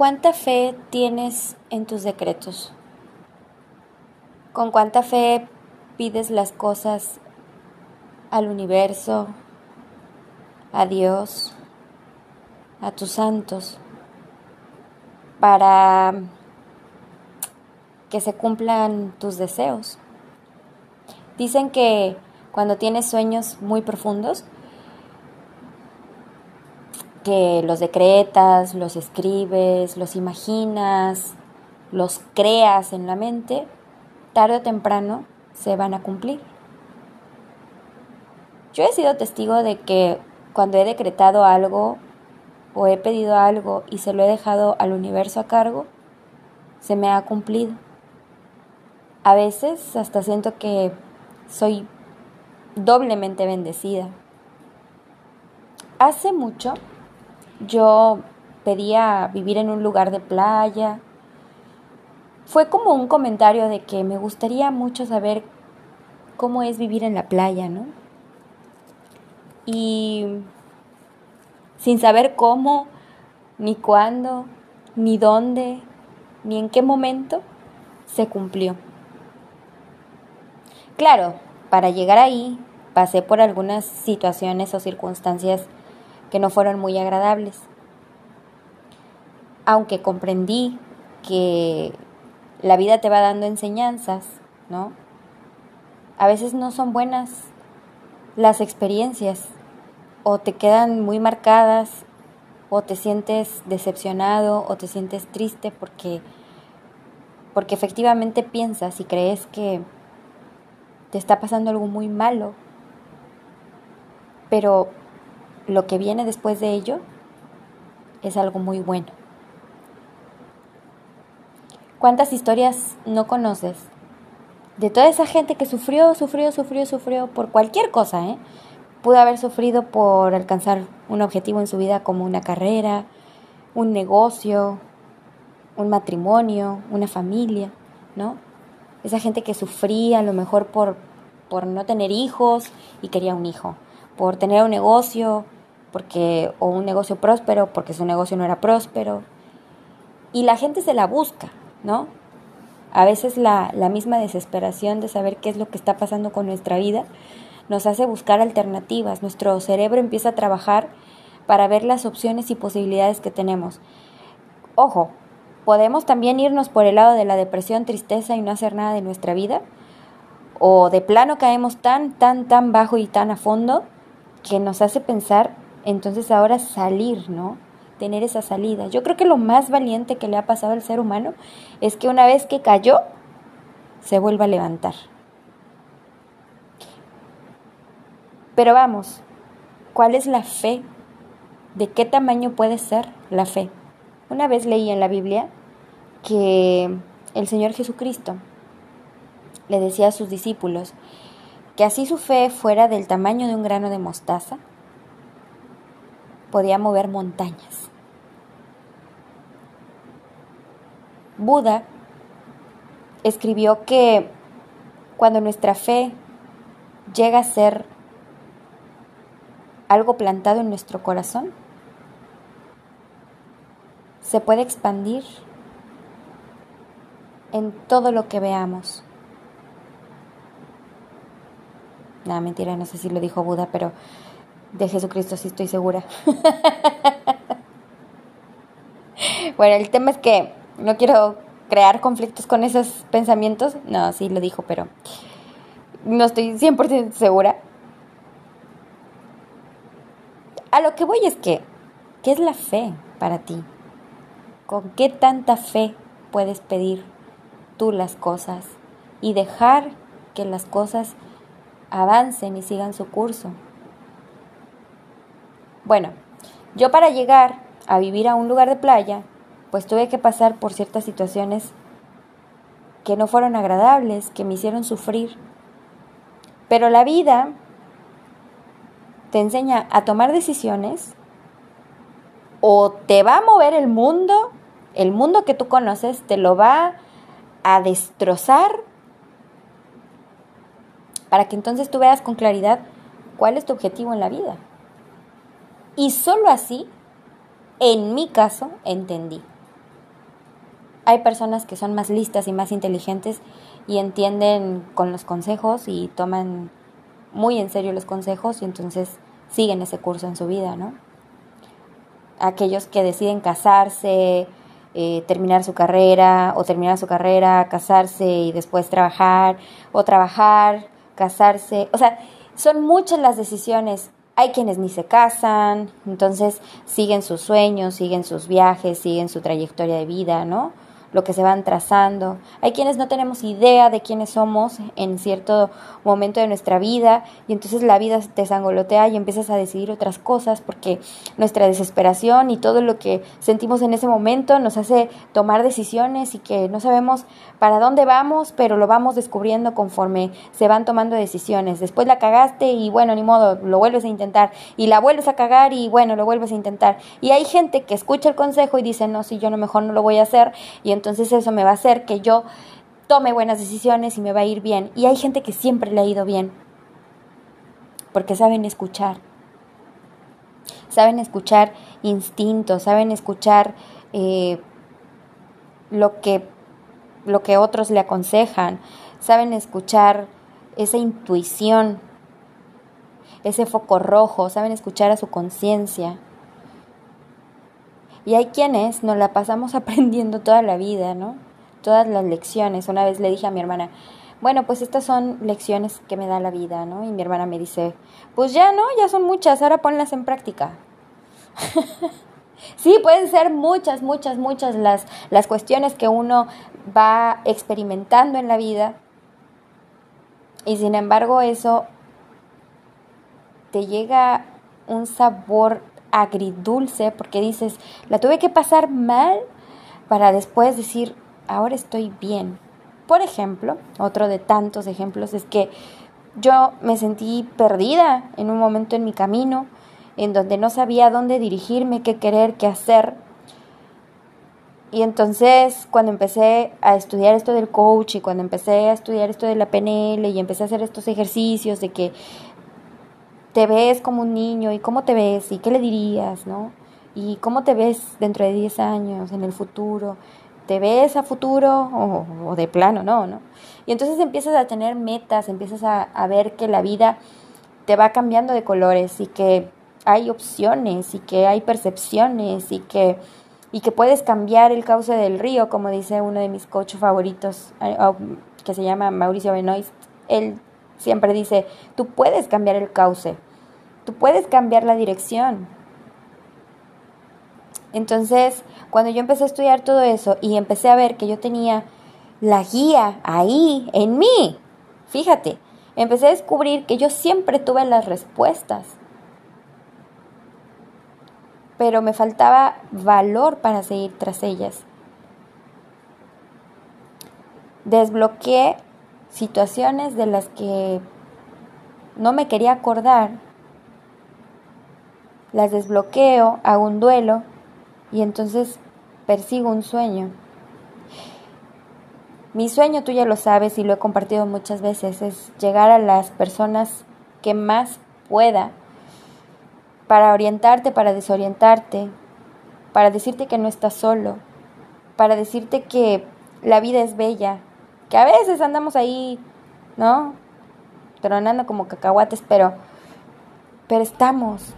¿Cuánta fe tienes en tus decretos? ¿Con cuánta fe pides las cosas al universo, a Dios, a tus santos, para que se cumplan tus deseos? Dicen que cuando tienes sueños muy profundos, que los decretas, los escribes, los imaginas, los creas en la mente, tarde o temprano se van a cumplir. Yo he sido testigo de que cuando he decretado algo o he pedido algo y se lo he dejado al universo a cargo, se me ha cumplido. A veces hasta siento que soy doblemente bendecida. Hace mucho yo pedía vivir en un lugar de playa. Fue como un comentario de que me gustaría mucho saber cómo es vivir en la playa, ¿no? Y sin saber cómo, ni cuándo, ni dónde, ni en qué momento, se cumplió. Claro, para llegar ahí pasé por algunas situaciones o circunstancias que no fueron muy agradables. Aunque comprendí que la vida te va dando enseñanzas, ¿no? A veces no son buenas las experiencias o te quedan muy marcadas o te sientes decepcionado o te sientes triste porque porque efectivamente piensas y crees que te está pasando algo muy malo. Pero lo que viene después de ello es algo muy bueno. ¿Cuántas historias no conoces? De toda esa gente que sufrió, sufrió, sufrió, sufrió por cualquier cosa, ¿eh? Pudo haber sufrido por alcanzar un objetivo en su vida como una carrera, un negocio, un matrimonio, una familia, ¿no? Esa gente que sufría a lo mejor por, por no tener hijos y quería un hijo, por tener un negocio porque o un negocio próspero porque su negocio no era próspero. Y la gente se la busca, ¿no? A veces la, la misma desesperación de saber qué es lo que está pasando con nuestra vida nos hace buscar alternativas. Nuestro cerebro empieza a trabajar para ver las opciones y posibilidades que tenemos. Ojo, podemos también irnos por el lado de la depresión, tristeza y no hacer nada de nuestra vida. O de plano caemos tan, tan, tan bajo y tan a fondo que nos hace pensar entonces ahora salir, ¿no? Tener esa salida. Yo creo que lo más valiente que le ha pasado al ser humano es que una vez que cayó, se vuelva a levantar. Pero vamos, ¿cuál es la fe? ¿De qué tamaño puede ser la fe? Una vez leí en la Biblia que el Señor Jesucristo le decía a sus discípulos que así su fe fuera del tamaño de un grano de mostaza, podía mover montañas. Buda escribió que cuando nuestra fe llega a ser algo plantado en nuestro corazón, se puede expandir en todo lo que veamos. Mentira, no sé si lo dijo Buda, pero de Jesucristo, sí estoy segura. bueno, el tema es que no quiero crear conflictos con esos pensamientos. No, sí lo dijo, pero no estoy 100% segura. A lo que voy es que, ¿qué es la fe para ti? ¿Con qué tanta fe puedes pedir tú las cosas y dejar que las cosas avancen y sigan su curso? Bueno, yo para llegar a vivir a un lugar de playa, pues tuve que pasar por ciertas situaciones que no fueron agradables, que me hicieron sufrir. Pero la vida te enseña a tomar decisiones o te va a mover el mundo, el mundo que tú conoces, te lo va a destrozar para que entonces tú veas con claridad cuál es tu objetivo en la vida. Y solo así, en mi caso, entendí. Hay personas que son más listas y más inteligentes y entienden con los consejos y toman muy en serio los consejos y entonces siguen ese curso en su vida, ¿no? Aquellos que deciden casarse, eh, terminar su carrera o terminar su carrera, casarse y después trabajar o trabajar, casarse, o sea, son muchas las decisiones. Hay quienes ni se casan, entonces siguen sus sueños, siguen sus viajes, siguen su trayectoria de vida, ¿no? Lo que se van trazando. Hay quienes no tenemos idea de quiénes somos en cierto momento de nuestra vida y entonces la vida te sangolotea y empiezas a decidir otras cosas porque nuestra desesperación y todo lo que sentimos en ese momento nos hace tomar decisiones y que no sabemos para dónde vamos, pero lo vamos descubriendo conforme se van tomando decisiones. Después la cagaste y bueno, ni modo, lo vuelves a intentar y la vuelves a cagar y bueno, lo vuelves a intentar. Y hay gente que escucha el consejo y dice, no, si yo no mejor no lo voy a hacer y eso me va a hacer que yo tome buenas decisiones y me va a ir bien. Y hay gente que siempre le ha ido bien, porque saben escuchar. Saben escuchar instintos, saben escuchar eh, lo, que, lo que otros le aconsejan, saben escuchar esa intuición, ese foco rojo, saben escuchar a su conciencia. Y hay quienes nos la pasamos aprendiendo toda la vida, ¿no? Todas las lecciones. Una vez le dije a mi hermana, bueno, pues estas son lecciones que me da la vida, ¿no? Y mi hermana me dice, pues ya, ¿no? Ya son muchas, ahora ponlas en práctica. sí, pueden ser muchas, muchas, muchas las, las cuestiones que uno va experimentando en la vida. Y sin embargo eso te llega un sabor agridulce porque dices, la tuve que pasar mal para después decir, ahora estoy bien. Por ejemplo, otro de tantos ejemplos es que yo me sentí perdida en un momento en mi camino, en donde no sabía dónde dirigirme, qué querer, qué hacer. Y entonces cuando empecé a estudiar esto del coach y cuando empecé a estudiar esto de la PNL y empecé a hacer estos ejercicios de que te ves como un niño y cómo te ves y qué le dirías, ¿no? Y cómo te ves dentro de 10 años, en el futuro. ¿Te ves a futuro o, de plano no, no? Y entonces empiezas a tener metas, empiezas a, a ver que la vida te va cambiando de colores y que hay opciones y que hay percepciones y que, y que puedes cambiar el cauce del río, como dice uno de mis coaches favoritos, eh, que se llama Mauricio Benoist. Él siempre dice, tú puedes cambiar el cauce, tú puedes cambiar la dirección. Entonces, cuando yo empecé a estudiar todo eso y empecé a ver que yo tenía la guía ahí, en mí, fíjate, empecé a descubrir que yo siempre tuve las respuestas, pero me faltaba valor para seguir tras ellas. Desbloqueé situaciones de las que no me quería acordar, las desbloqueo, hago un duelo y entonces persigo un sueño. Mi sueño, tú ya lo sabes y lo he compartido muchas veces, es llegar a las personas que más pueda para orientarte, para desorientarte, para decirte que no estás solo, para decirte que la vida es bella, que a veces andamos ahí, ¿no? Tronando como cacahuates, pero, pero estamos,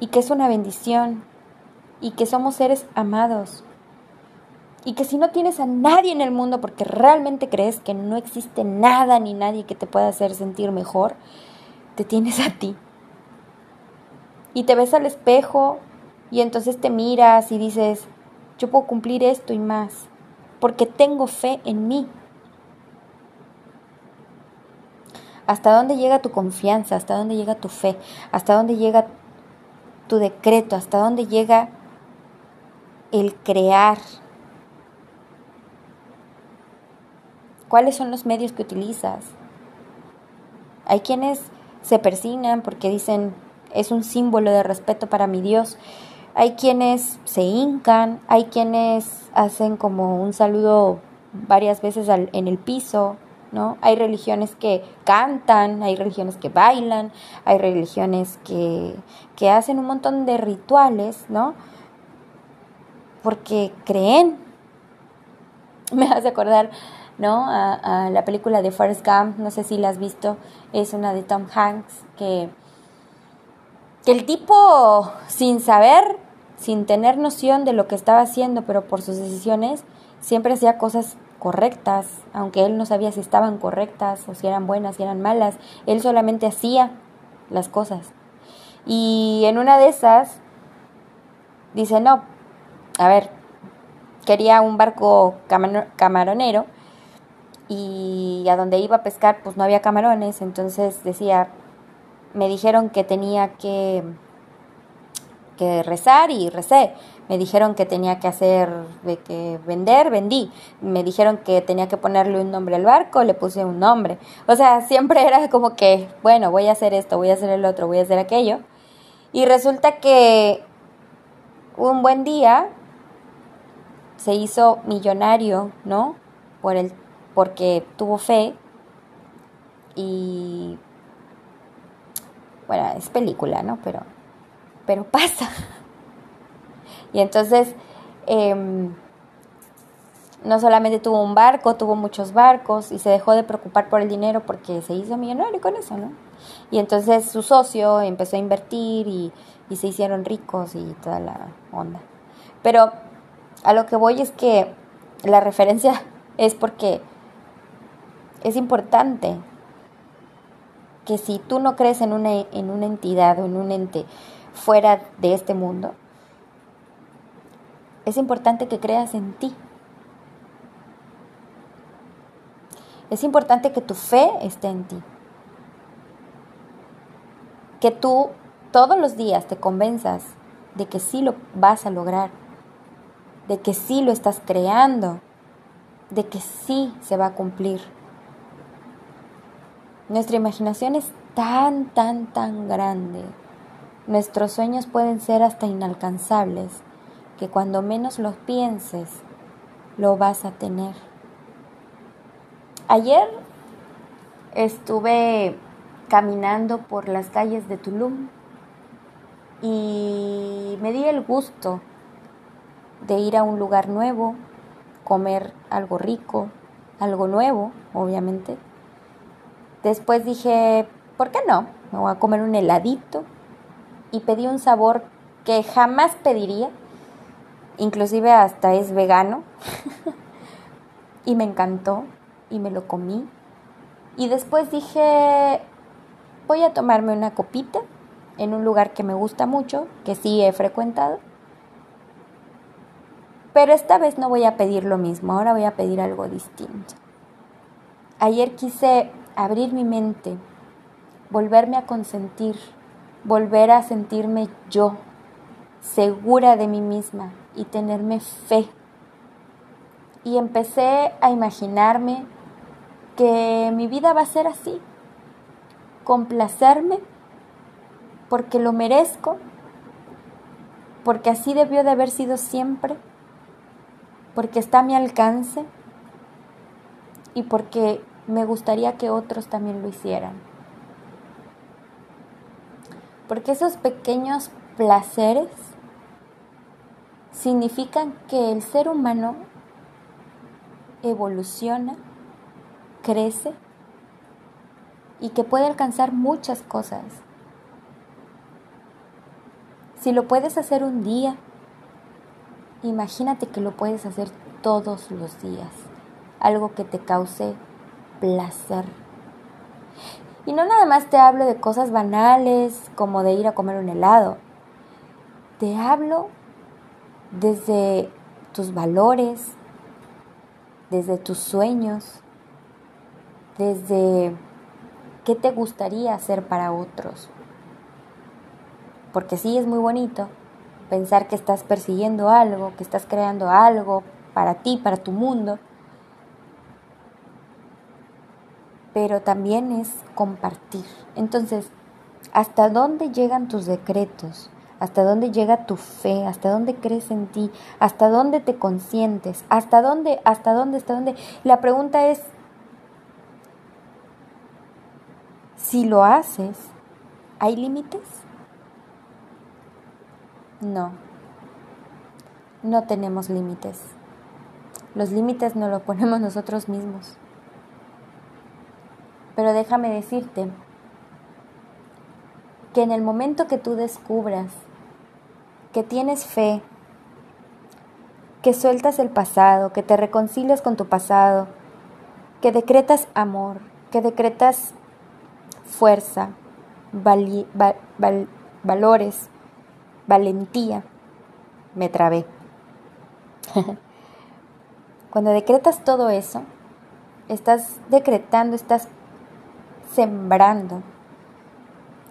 y que es una bendición, y que somos seres amados, y que si no tienes a nadie en el mundo porque realmente crees que no existe nada ni nadie que te pueda hacer sentir mejor, te tienes a ti. Y te ves al espejo y entonces te miras y dices, yo puedo cumplir esto y más, porque tengo fe en mí. Hasta dónde llega tu confianza, hasta dónde llega tu fe, hasta dónde llega tu decreto, hasta dónde llega el crear. ¿Cuáles son los medios que utilizas? Hay quienes se persignan porque dicen es un símbolo de respeto para mi Dios. Hay quienes se hincan, hay quienes hacen como un saludo varias veces en el piso, ¿no? Hay religiones que cantan, hay religiones que bailan, hay religiones que, que hacen un montón de rituales, ¿no? Porque creen. me hace acordar, ¿no? A, la película de Forrest Gump, no sé si la has visto, es una de Tom Hanks, que, que el tipo, sin saber, sin tener noción de lo que estaba haciendo, pero por sus decisiones, siempre hacía cosas correctas, aunque él no sabía si estaban correctas o si eran buenas, si eran malas, él solamente hacía las cosas. Y en una de esas dice, no, a ver, quería un barco camaronero y a donde iba a pescar pues no había camarones, entonces decía, me dijeron que tenía que, que rezar y recé. Me dijeron que tenía que hacer, de que vender, vendí. Me dijeron que tenía que ponerle un nombre al barco, le puse un nombre. O sea, siempre era como que, bueno, voy a hacer esto, voy a hacer el otro, voy a hacer aquello. Y resulta que un buen día se hizo millonario, ¿no? Por el, porque tuvo fe y bueno, es película, ¿no? Pero, pero pasa. Y entonces, em, no solamente tuvo un barco, tuvo muchos barcos y se dejó de preocupar por el dinero porque se hizo millonario con eso, ¿no? Y entonces su socio empezó a invertir y, y se hicieron ricos y toda la onda. Pero a lo que voy es que la referencia es porque es importante que si tú no crees en una, en una entidad o en un ente fuera de este mundo, es importante que creas en ti. Es importante que tu fe esté en ti. Que tú todos los días te convenzas de que sí lo vas a lograr, de que sí lo estás creando, de que sí se va a cumplir. Nuestra imaginación es tan, tan, tan grande. Nuestros sueños pueden ser hasta inalcanzables, que cuando menos los pienses, lo vas a tener. Ayer estuve caminando por las calles de Tulum y me di el gusto de ir a un lugar nuevo, comer algo rico, algo nuevo, obviamente. Después dije, ¿por qué no? Me voy a comer un heladito y pedí un sabor que jamás pediría, inclusive hasta es vegano, y me encantó y me lo comí. Y después dije, voy a tomarme una copita en un lugar que me gusta mucho, que sí he frecuentado. Pero esta vez no voy a pedir lo mismo, ahora voy a pedir algo distinto. Ayer quise abrir mi mente, volverme a consentir, volver a sentirme yo, segura de mí misma y tenerme fe. Y empecé a imaginarme que mi vida va a ser así, complacerme porque lo merezco, porque así debió de haber sido siempre, porque está a mi alcance y porque me gustaría que otros también lo hicieran. Porque esos pequeños placeres significan que el ser humano evoluciona, crece y que puede alcanzar muchas cosas si lo puedes hacer un día, imagínate que lo puedes hacer todos los días. Algo que te cause placer. Y no nada más te hablo de cosas banales como de ir a comer un helado. Te hablo desde tus valores, desde tus sueños, desde qué te gustaría hacer para otros porque sí es muy bonito pensar que estás persiguiendo algo, que estás creando algo para ti, para tu mundo, pero también es compartir. Entonces, ¿hasta dónde llegan tus decretos? ¿Hasta dónde llega tu fe? ¿Hasta dónde crees en ti? ¿Hasta dónde te consientes? ¿Hasta dónde? ¿Hasta dónde? ¿Hasta dónde? La pregunta es, si lo haces, ¿hay límites? No, no tenemos límites. Los límites nos los ponemos nosotros mismos. Pero déjame decirte que en el momento que tú descubras que tienes fe, que sueltas el pasado, que te reconcilias con tu pasado, que decretas amor, que decretas fuerza, valores, valentía, me trabé. Cuando decretas todo eso, estás decretando, estás sembrando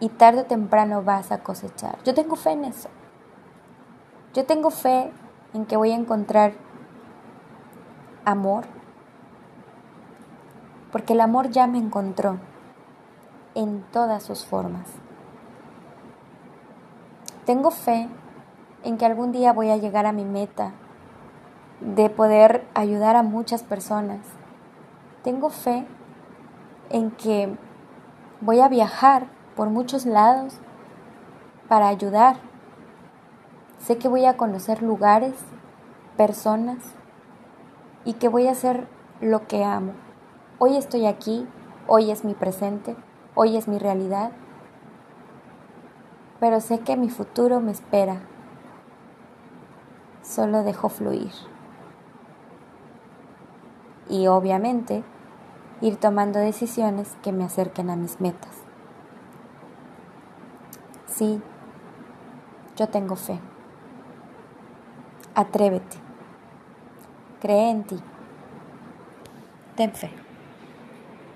y tarde o temprano vas a cosechar. Yo tengo fe en eso. Yo tengo fe en que voy a encontrar amor, porque el amor ya me encontró en todas sus formas. Tengo fe en que algún día voy a llegar a mi meta de poder ayudar a muchas personas. Tengo fe en que voy a viajar por muchos lados para ayudar. Sé que voy a conocer lugares, personas y que voy a hacer lo que amo. Hoy estoy aquí, hoy es mi presente, hoy es mi realidad, pero sé que mi futuro me espera. Solo dejo fluir. Y obviamente ir tomando decisiones que me acerquen a mis metas. Sí, yo tengo fe. Atrévete. Cree en ti. Ten fe.